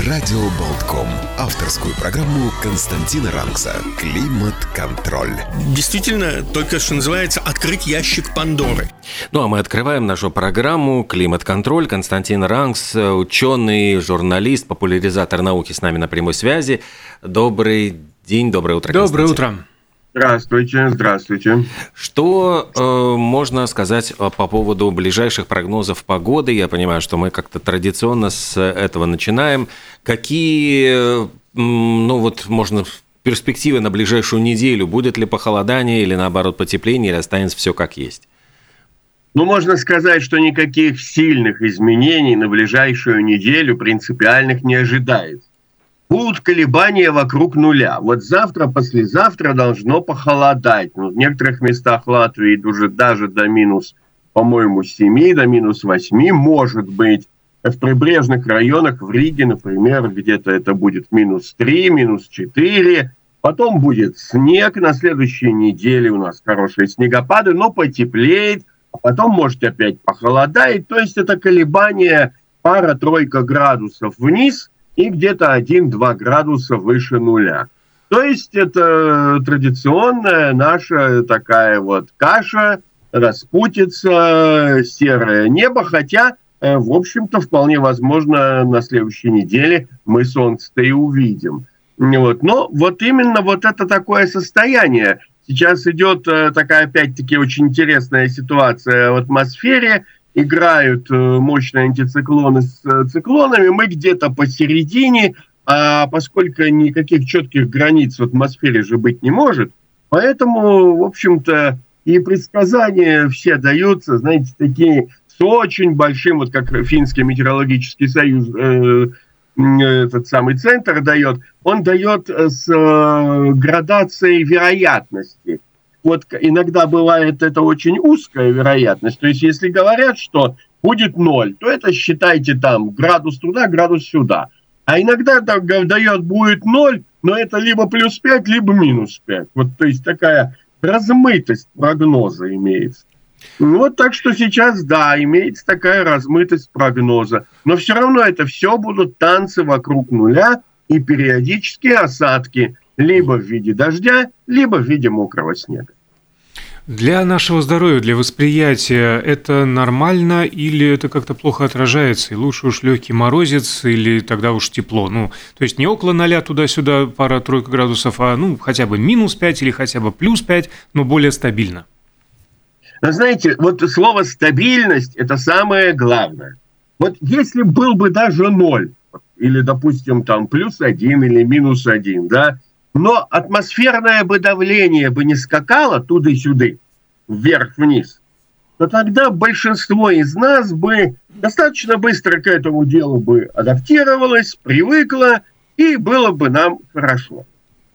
Радио Болтком. Авторскую программу Константина Ранкса «Климат-контроль». Действительно, только что называется «Открыть ящик Пандоры». Ну а мы открываем нашу программу «Климат-контроль». Константин Ранкс, ученый, журналист, популяризатор науки с нами на прямой связи. Добрый день, доброе утро, Доброе утро. Здравствуйте, здравствуйте. Что э, можно сказать э, по поводу ближайших прогнозов погоды? Я понимаю, что мы как-то традиционно с этого начинаем. Какие, э, ну вот, можно перспективы на ближайшую неделю? Будет ли похолодание или наоборот потепление, или останется все как есть? Ну, можно сказать, что никаких сильных изменений на ближайшую неделю принципиальных не ожидается будут колебания вокруг нуля. Вот завтра, послезавтра должно похолодать. Ну, в некоторых местах Латвии уже даже до минус, по-моему, 7, до минус 8 может быть. В прибрежных районах, в Риге, например, где-то это будет минус 3, минус 4. Потом будет снег на следующей неделе. У нас хорошие снегопады, но потеплеет. А потом, может, опять похолодает. То есть это колебание пара-тройка градусов вниз – и где-то 1-2 градуса выше нуля. То есть это традиционная наша такая вот каша, распутится, серое небо, хотя, э, в общем-то, вполне возможно, на следующей неделе мы солнце-то и увидим. Вот. Но вот именно вот это такое состояние. Сейчас идет э, такая, опять-таки, очень интересная ситуация в атмосфере – играют э, мощные антициклоны с э, циклонами, мы где-то посередине, а поскольку никаких четких границ в атмосфере же быть не может, поэтому, в общем-то, и предсказания все даются, знаете, такие с очень большим, вот как Финский метеорологический союз, э, этот самый центр дает, он дает с э, градацией вероятности – вот иногда бывает это очень узкая вероятность. То есть, если говорят, что будет ноль, то это считайте там градус туда, градус сюда. А иногда дает будет ноль, но это либо плюс 5, либо минус 5. Вот, то есть такая размытость прогноза имеется. Вот так что сейчас, да, имеется такая размытость прогноза. Но все равно это все будут танцы вокруг нуля и периодические осадки либо в виде дождя, либо в виде мокрого снега. Для нашего здоровья, для восприятия это нормально или это как-то плохо отражается? И лучше уж легкий морозец или тогда уж тепло? Ну, то есть не около ноля туда-сюда пара-тройка градусов, а ну хотя бы минус 5 или хотя бы плюс 5, но более стабильно. Но знаете, вот слово стабильность – это самое главное. Вот если был бы даже ноль, или, допустим, там плюс один или минус один, да, но атмосферное бы давление бы не скакало туда-сюда, вверх-вниз, то тогда большинство из нас бы достаточно быстро к этому делу бы адаптировалось, привыкло, и было бы нам хорошо.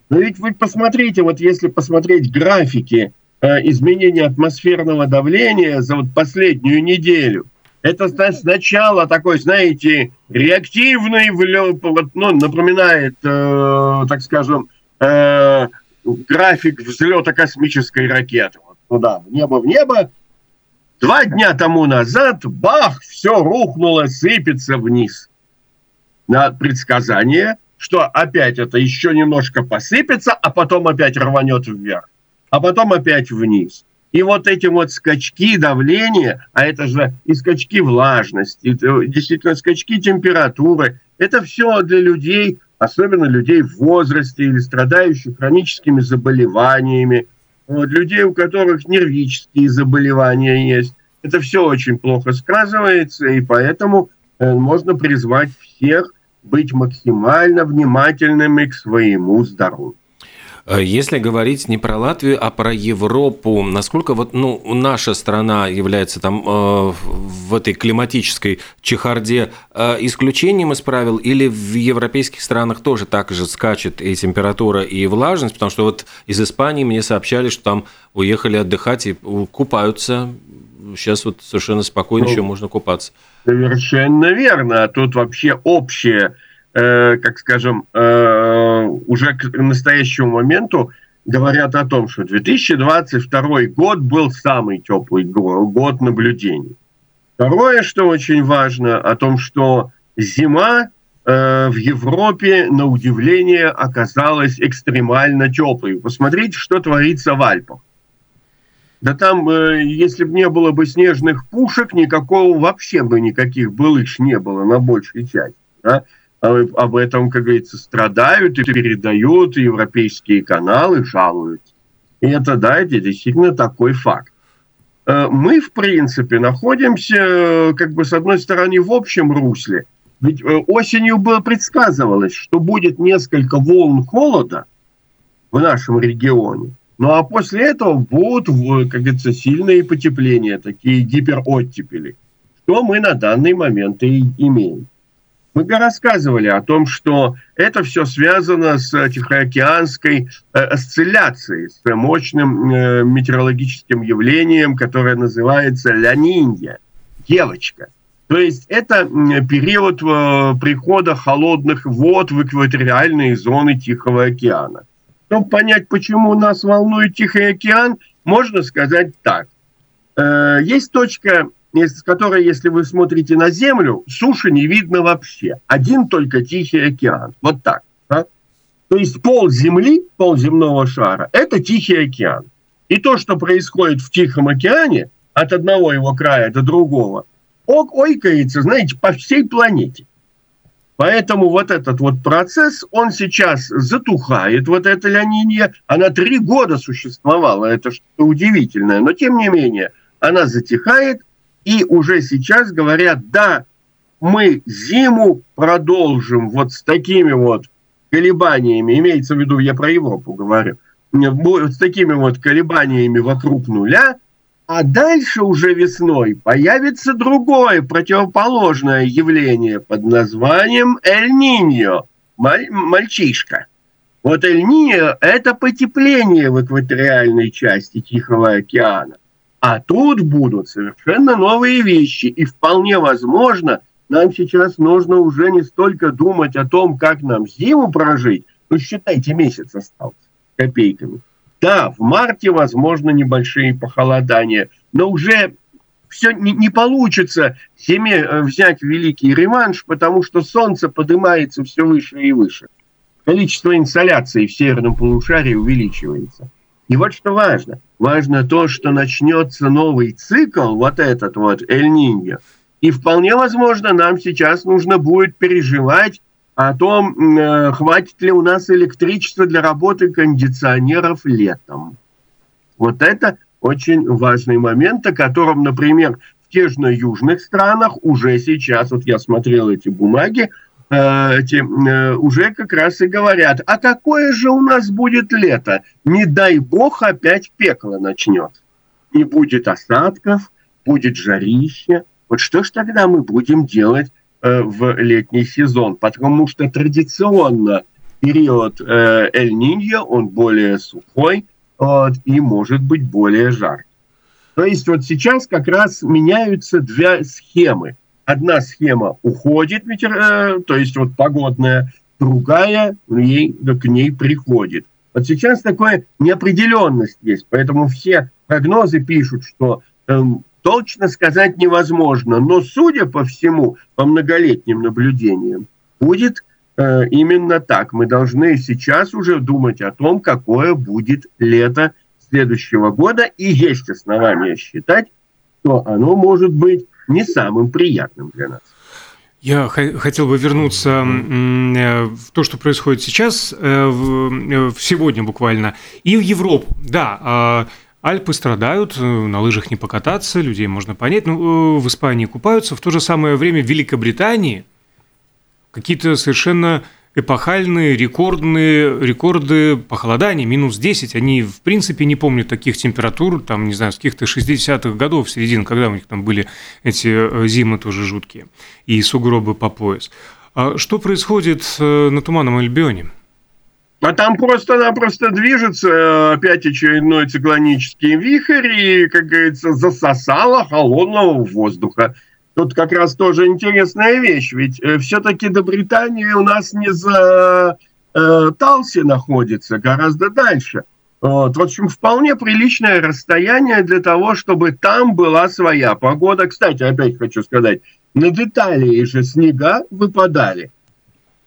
Но ведь вы посмотрите, вот если посмотреть графики э, изменения атмосферного давления за вот последнюю неделю, это сначала такой, знаете, реактивный, вот, ну, напоминает, э, так скажем, э, график взлета космической ракеты. Вот туда, в небо, в небо. Два дня тому назад, бах, все рухнуло, сыпется вниз. На предсказание, что опять это еще немножко посыпется, а потом опять рванет вверх, а потом опять вниз. И вот эти вот скачки давления, а это же и скачки влажности, действительно скачки температуры, это все для людей особенно людей в возрасте или страдающих хроническими заболеваниями, вот, людей, у которых нервические заболевания есть. Это все очень плохо сказывается, и поэтому э, можно призвать всех быть максимально внимательными к своему здоровью. Э, если говорить не про Латвию, а про Европу, насколько вот, ну, наша страна является там э, в этой климатической чехарде э, исключением из правил, или в европейских странах тоже так же скачет и температура, и влажность, потому что вот из Испании мне сообщали, что там уехали отдыхать и купаются. Сейчас вот совершенно спокойно ну, еще можно купаться. Совершенно верно. А тут вообще общее Э, как скажем, э, уже к настоящему моменту говорят о том, что 2022 год был самый теплый год наблюдений. Второе, что очень важно, о том, что зима э, в Европе, на удивление, оказалась экстремально теплой. Посмотрите, что творится в Альпах. Да там, если бы не было бы снежных пушек, никакого вообще бы никаких былыш не было на большей части. Да? А об этом, как говорится, страдают и передают европейские каналы, жалуются. И это, да, это действительно такой факт. Э, мы, в принципе, находимся, как бы, с одной стороны, в общем русле. Ведь э, осенью было предсказывалось, что будет несколько волн холода в нашем регионе. Ну а после этого будут, как говорится, сильные потепления, такие гипероттепели, что мы на данный момент и имеем. Мы рассказывали о том, что это все связано с Тихоокеанской э, осцилляцией, с мощным э, метеорологическим явлением, которое называется ля девочка. То есть это период э, прихода холодных вод в экваториальные зоны Тихого океана. Чтобы понять, почему нас волнует Тихий океан, можно сказать так. Есть точка с которой, если вы смотрите на Землю, суши не видно вообще. Один только Тихий океан. Вот так. Да? То есть пол Земли, пол земного шара – это Тихий океан. И то, что происходит в Тихом океане, от одного его края до другого, ойкается, знаете, по всей планете. Поэтому вот этот вот процесс, он сейчас затухает, вот эта лянинья, она три года существовала, это что-то удивительное, но тем не менее, она затихает, и уже сейчас говорят, да, мы зиму продолжим вот с такими вот колебаниями, имеется в виду, я про Европу говорю, с такими вот колебаниями вокруг нуля, а дальше уже весной появится другое противоположное явление под названием Эль-Ниньо, маль- мальчишка. Вот Эль-Ниньо – это потепление в экваториальной части Тихого океана. А тут будут совершенно новые вещи. И вполне возможно, нам сейчас нужно уже не столько думать о том, как нам зиму прожить, ну, считайте, месяц остался копейками. Да, в марте, возможно, небольшие похолодания, но уже все не, не получится зиме э, взять великий реванш, потому что солнце поднимается все выше и выше. Количество инсоляции в северном полушарии увеличивается. И вот что важно. Важно то, что начнется новый цикл, вот этот вот Эль-Ниньо. И вполне возможно, нам сейчас нужно будет переживать о том, э, хватит ли у нас электричества для работы кондиционеров летом. Вот это очень важный момент, о котором, например, в тех же южных странах уже сейчас, вот я смотрел эти бумаги, эти, э, уже как раз и говорят, а какое же у нас будет лето? Не дай бог опять пекло начнет. Не будет осадков, будет жарище. Вот что ж тогда мы будем делать э, в летний сезон? Потому что традиционно период Эль-Ниньо, он более сухой вот, и может быть более жаркий. То есть вот сейчас как раз меняются две схемы – одна схема уходит, э, то есть вот погодная, другая ей, к ней приходит. Вот сейчас такая неопределенность есть, поэтому все прогнозы пишут, что э, точно сказать невозможно, но судя по всему, по многолетним наблюдениям, будет э, именно так. Мы должны сейчас уже думать о том, какое будет лето следующего года, и есть основания считать, что оно может быть не самым приятным для нас. Я хотел бы вернуться э, в то, что происходит сейчас, э, э, сегодня буквально, и в Европу. Да, а, Альпы страдают, на лыжах не покататься, людей можно понять. Ну, в Испании купаются. В то же самое время в Великобритании какие-то совершенно эпохальные, рекордные, рекорды похолодания, минус 10. Они, в принципе, не помнят таких температур, там, не знаю, с каких-то 60-х годов, середин, когда у них там были эти э, зимы тоже жуткие, и сугробы по пояс. А что происходит э, на Туманном Альбионе? А там просто-напросто движется э, опять очередной циклонический вихрь и, как говорится, засосало холодного воздуха. Тут как раз тоже интересная вещь, ведь э, все-таки до Британии у нас не за э, Талси находится, гораздо дальше. Вот. В общем, вполне приличное расстояние для того, чтобы там была своя погода. Кстати, опять хочу сказать, над Италией же снега выпадали.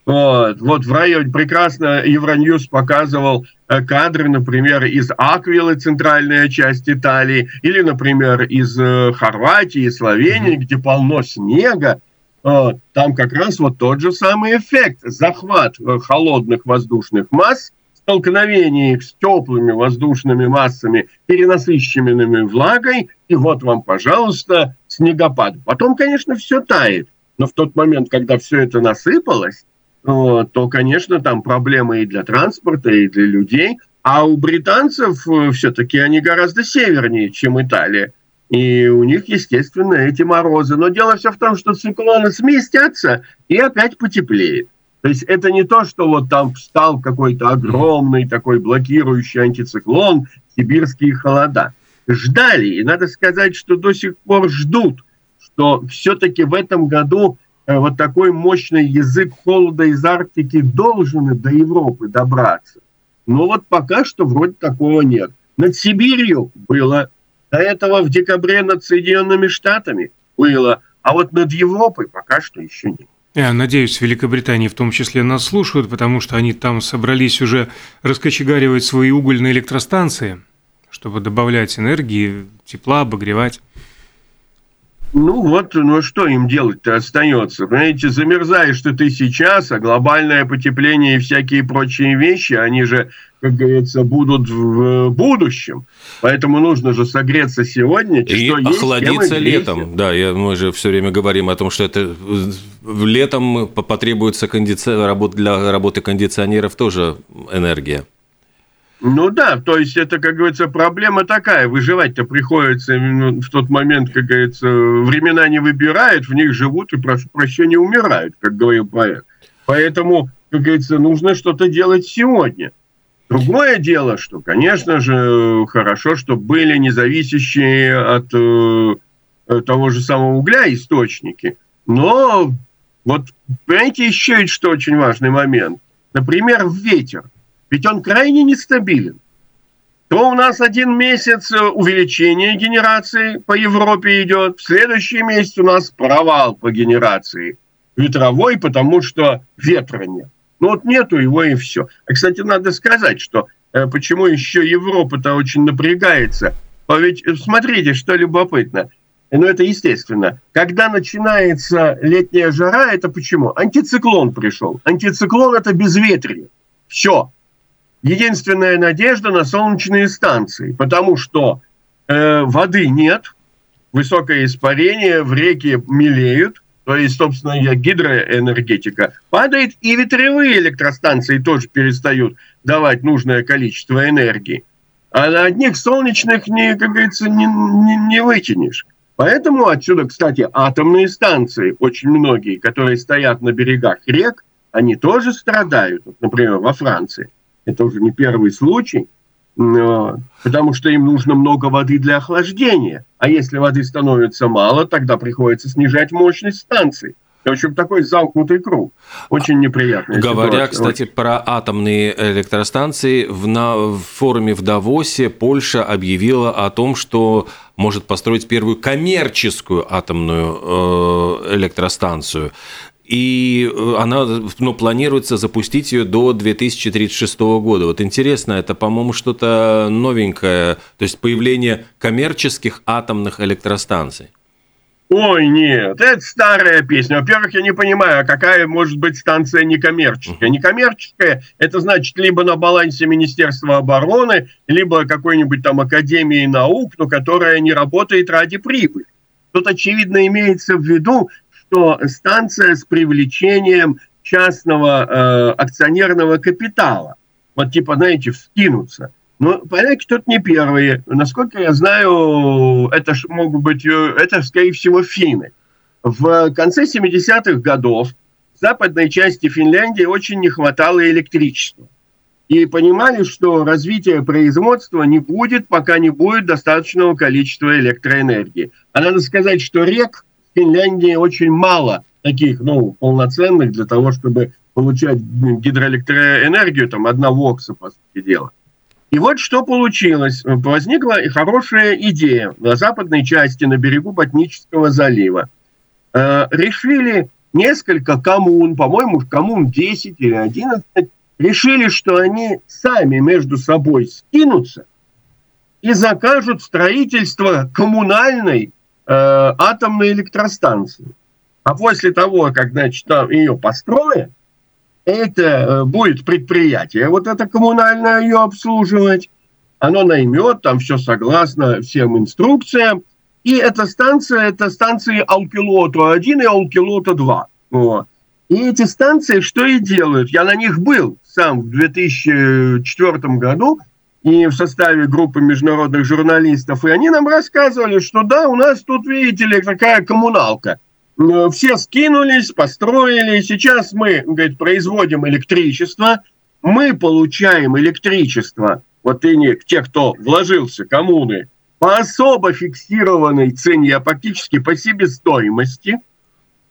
Вот, вот в районе прекрасно Евроньюз показывал э, кадры, например, из Аквилы, центральная часть Италии, или, например, из э, Хорватии, Словении, где полно снега. Там как раз вот тот же самый эффект. Захват э, холодных воздушных масс, столкновение их с теплыми воздушными массами, перенасыщенными влагой, и вот вам, пожалуйста, снегопад. Потом, конечно, все тает. Но в тот момент, когда все это насыпалось, то, конечно, там проблемы и для транспорта, и для людей. А у британцев э, все-таки они гораздо севернее, чем Италия. И у них, естественно, эти морозы. Но дело все в том, что циклоны сместятся и опять потеплеет. То есть это не то, что вот там встал какой-то огромный такой блокирующий антициклон, сибирские холода. Ждали, и надо сказать, что до сих пор ждут, что все-таки в этом году Э, вот такой мощный язык холода из Арктики должен до Европы добраться. Но вот пока что вроде такого нет. Над Сибирью было, до этого в декабре над Соединенными Штатами было, а вот над Европой пока что еще нет. Я надеюсь, в Великобритании в том числе нас слушают, потому что они там собрались уже раскочегаривать свои угольные электростанции, чтобы добавлять энергии, тепла, обогревать. Ну вот, ну что им делать-то остается? Понимаете, замерзаешь ты, ты сейчас, а глобальное потепление и всякие прочие вещи, они же, как говорится, будут в будущем. Поэтому нужно же согреться сегодня. И что охладиться есть, летом. Да, я, мы же все время говорим о том, что это летом потребуется кондици... работа для работы кондиционеров тоже энергия. Ну да, то есть это, как говорится, проблема такая. Выживать-то приходится в тот момент, как говорится, времена не выбирают, в них живут и, прошу прощения, умирают, как говорил поэт. Поэтому, как говорится, нужно что-то делать сегодня. Другое дело, что, конечно же, хорошо, что были независящие от э, того же самого угля источники. Но вот, понимаете, еще что очень важный момент. Например, ветер – ведь он крайне нестабилен. То у нас один месяц э, увеличение генерации по Европе идет, в следующий месяц у нас провал по генерации ветровой, потому что ветра нет. Ну вот нету его и все. А, кстати, надо сказать, что э, почему еще Европа-то очень напрягается. А ведь э, смотрите, что любопытно. Ну, это естественно. Когда начинается летняя жара, это почему? Антициклон пришел. Антициклон – это безветрие. Все единственная надежда на солнечные станции, потому что э, воды нет, высокое испарение, в реке мелеют, то есть, собственно, гидроэнергетика падает, и ветряные электростанции тоже перестают давать нужное количество энергии. А на одних солнечных, не, как говорится, не, не, не вытянешь. Поэтому отсюда, кстати, атомные станции, очень многие, которые стоят на берегах рек, они тоже страдают, например, во Франции – это уже не первый случай, потому что им нужно много воды для охлаждения. А если воды становится мало, тогда приходится снижать мощность станций. В общем, такой замкнутый круг. Очень неприятно. Говоря, ситуация. кстати, про атомные электростанции, в, на, в форуме в Давосе Польша объявила о том, что может построить первую коммерческую атомную э, электростанцию и э, она ну, планируется запустить ее до 2036 года. Вот интересно, это, по-моему, что-то новенькое, то есть появление коммерческих атомных электростанций. Ой, нет, это старая песня. Во-первых, я не понимаю, а какая может быть станция некоммерческая. Некоммерческая – это значит либо на балансе Министерства обороны, либо какой-нибудь там Академии наук, но которая не работает ради прибыли. Тут, очевидно, имеется в виду, что станция с привлечением частного э, акционерного капитала. Вот типа, знаете, вскинуться. Но поляки тут не первые. Насколько я знаю, это ж могут быть, э, это, скорее всего, финны. В конце 70-х годов в западной части Финляндии очень не хватало электричества. И понимали, что развитие производства не будет, пока не будет достаточного количества электроэнергии. А надо сказать, что рек Финляндии очень мало таких, ну, полноценных для того, чтобы получать гидроэлектроэнергию, там, одного окса, по сути дела. И вот что получилось. Возникла хорошая идея на западной части, на берегу Ботнического залива. Э, решили несколько коммун, по-моему, коммун 10 или 11, решили, что они сами между собой скинутся и закажут строительство коммунальной атомной электростанции. А после того, как, значит, ее построят, это э, будет предприятие, вот это коммунальное ее обслуживать, оно наймет, там все согласно всем инструкциям, и эта станция, это станции Алкилота-1 и Алкилота-2. Вот. И эти станции что и делают? Я на них был сам в 2004 году, и в составе группы международных журналистов, и они нам рассказывали, что да, у нас тут, видите ли, такая коммуналка – Э, все скинулись, построили. Сейчас мы, говорит, производим электричество. Мы получаем электричество, вот и не те, кто вложился, коммуны, по особо фиксированной цене, а фактически по себестоимости.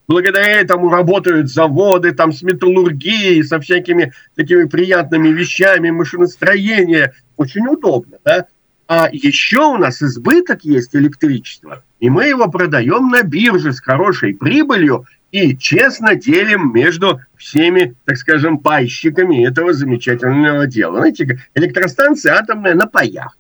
Благодаря этому работают заводы там с металлургией, со всякими такими приятными вещами, машиностроение. Очень удобно, да? А еще у нас избыток есть электричества, и мы его продаем на бирже с хорошей прибылью и честно делим между всеми, так скажем, пайщиками этого замечательного дела. Знаете, электростанция атомная на паях.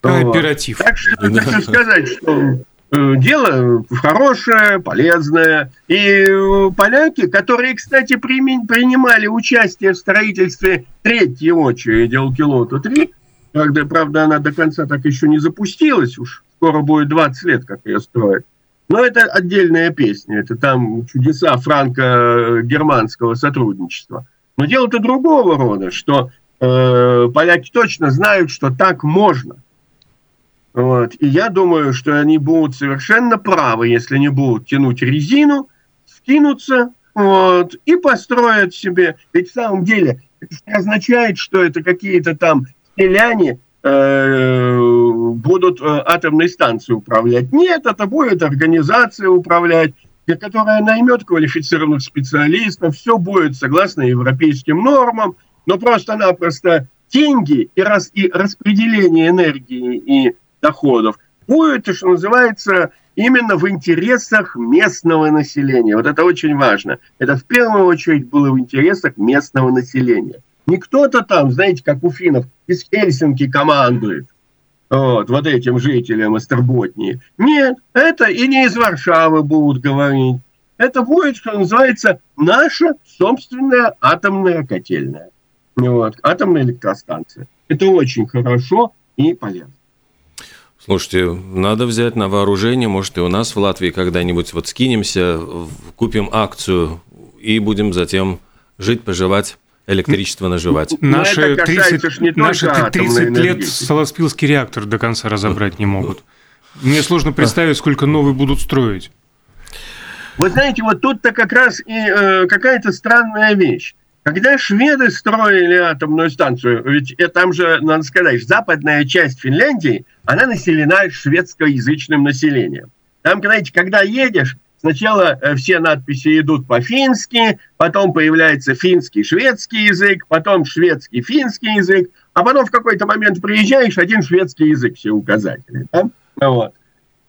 Кооператив. Вот. Так что да. хочу сказать, что э, дело хорошее, полезное. И э, поляки, которые, кстати, принимали участие в строительстве третьей очереди Алкилота-3, Правда, правда, она до конца так еще не запустилась, уж скоро будет 20 лет, как ее строят. Но это отдельная песня, это там чудеса франко-германского сотрудничества. Но дело-то другого рода, что э, поляки точно знают, что так можно. Вот. И я думаю, что они будут совершенно правы, если не будут тянуть резину, скинуться вот, и построят себе. Ведь в самом деле это означает, что это какие-то там селяне э, будут э, атомной станцией управлять. Нет, это будет организация управлять, которая наймет квалифицированных специалистов, все будет согласно европейским нормам, но просто-напросто деньги и, рас, и распределение энергии и доходов будет, что называется, именно в интересах местного населения. Вот это очень важно. Это в первую очередь было в интересах местного населения. Не кто-то там, знаете, как у финнов, из Хельсинки командует. Вот, вот этим жителям Эстерботнии. Нет, это и не из Варшавы будут говорить. Это будет, что называется, наша собственная атомная котельная. Вот, атомная электростанция. Это очень хорошо и полезно. Слушайте, надо взять на вооружение, может, и у нас в Латвии когда-нибудь вот скинемся, купим акцию и будем затем жить, поживать электричество наживать. Наши 30, наши 30 лет Солоспилский реактор до конца разобрать не могут. Мне сложно представить, сколько новый будут строить. Вы знаете, вот тут-то как раз и э, какая-то странная вещь. Когда шведы строили атомную станцию, ведь там же, надо сказать, западная часть Финляндии, она населена шведскоязычным населением. Там, знаете, когда едешь, Сначала э, все надписи идут по-фински, потом появляется финский, шведский язык, потом шведский, финский язык, а потом в какой-то момент приезжаешь, один шведский язык, все указатели. Да? Вот.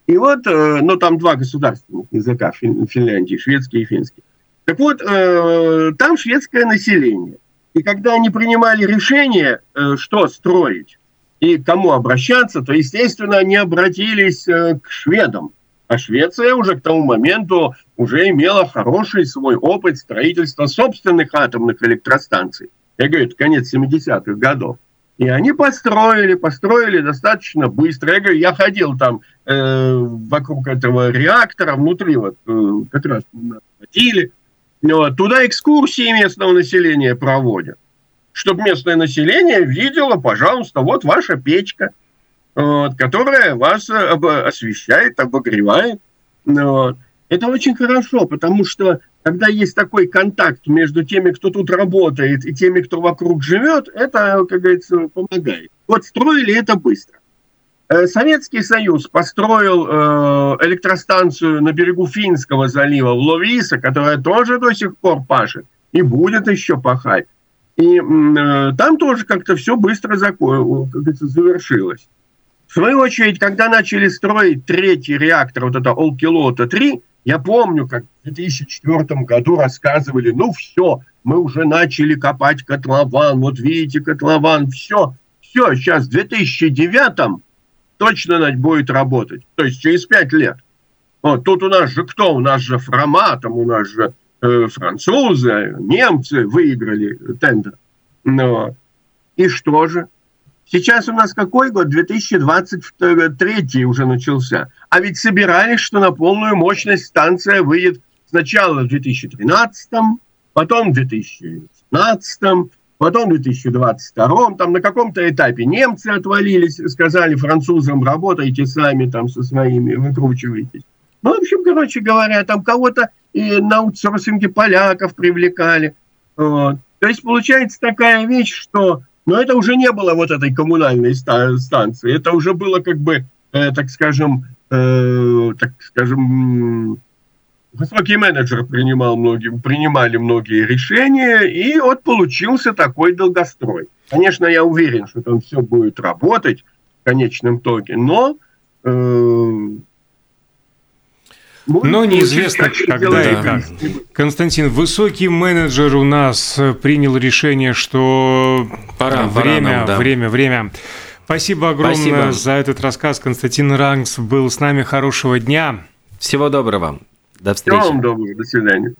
И вот, э, ну там два государственных языка в Финляндии, шведский и финский. Так вот, э, там шведское население. И когда они принимали решение, что строить и кому обращаться, то, естественно, они обратились к шведам а Швеция уже к тому моменту уже имела хороший свой опыт строительства собственных атомных электростанций. Я говорю, это конец 70-х годов. И они построили, построили достаточно быстро. Я говорю, я ходил там э, вокруг этого реактора, внутри вот э, как раз ходили. Вот. Туда экскурсии местного населения проводят. Чтобы местное население видело, пожалуйста, вот ваша печка, вот, которая вас освещает, обогревает. Вот. Это очень хорошо, потому что когда есть такой контакт между теми, кто тут работает, и теми, кто вокруг живет, это, как говорится, помогает. Вот строили это быстро. Э, Советский Союз построил э, электростанцию на берегу Финского залива в Ловиса, которая тоже до сих пор пашет и будет еще пахать. И э, там тоже как-то все быстро как завершилось. Свою очередь, когда начали строить третий реактор, вот это Олкилота-3, я помню, как в 2004 году рассказывали, ну все, мы уже начали копать котлован, вот видите котлован, все, все, сейчас в 2009 точно будет работать, то есть через пять лет. Вот, тут у нас же кто? У нас же Фроматом, у нас же э, французы, немцы выиграли тендер. Но. И что же? Сейчас у нас какой год? 2023 уже начался. А ведь собирались, что на полную мощность станция выйдет сначала в 2013, потом в 2017, потом в 2022. Там на каком-то этапе немцы отвалились, сказали французам, работайте сами там со своими, выкручивайтесь. Ну, в общем, короче говоря, там кого-то и на аутсорсинге поляков привлекали. Вот. То есть получается такая вещь, что но это уже не было вот этой коммунальной станции, это уже было как бы, э, так скажем, э, так скажем, высокий менеджер принимал многие, принимали многие решения, и вот получился такой долгострой. Конечно, я уверен, что там все будет работать в конечном итоге, но э, но неизвестно, когда и как. Константин, высокий менеджер у нас э, принял решение, что пора, время, пора нам, да. время, время. Спасибо огромное Спасибо. за этот рассказ. Константин Рангс был с нами. Хорошего дня. Всего доброго. До встречи. Всего вам доброго. До свидания.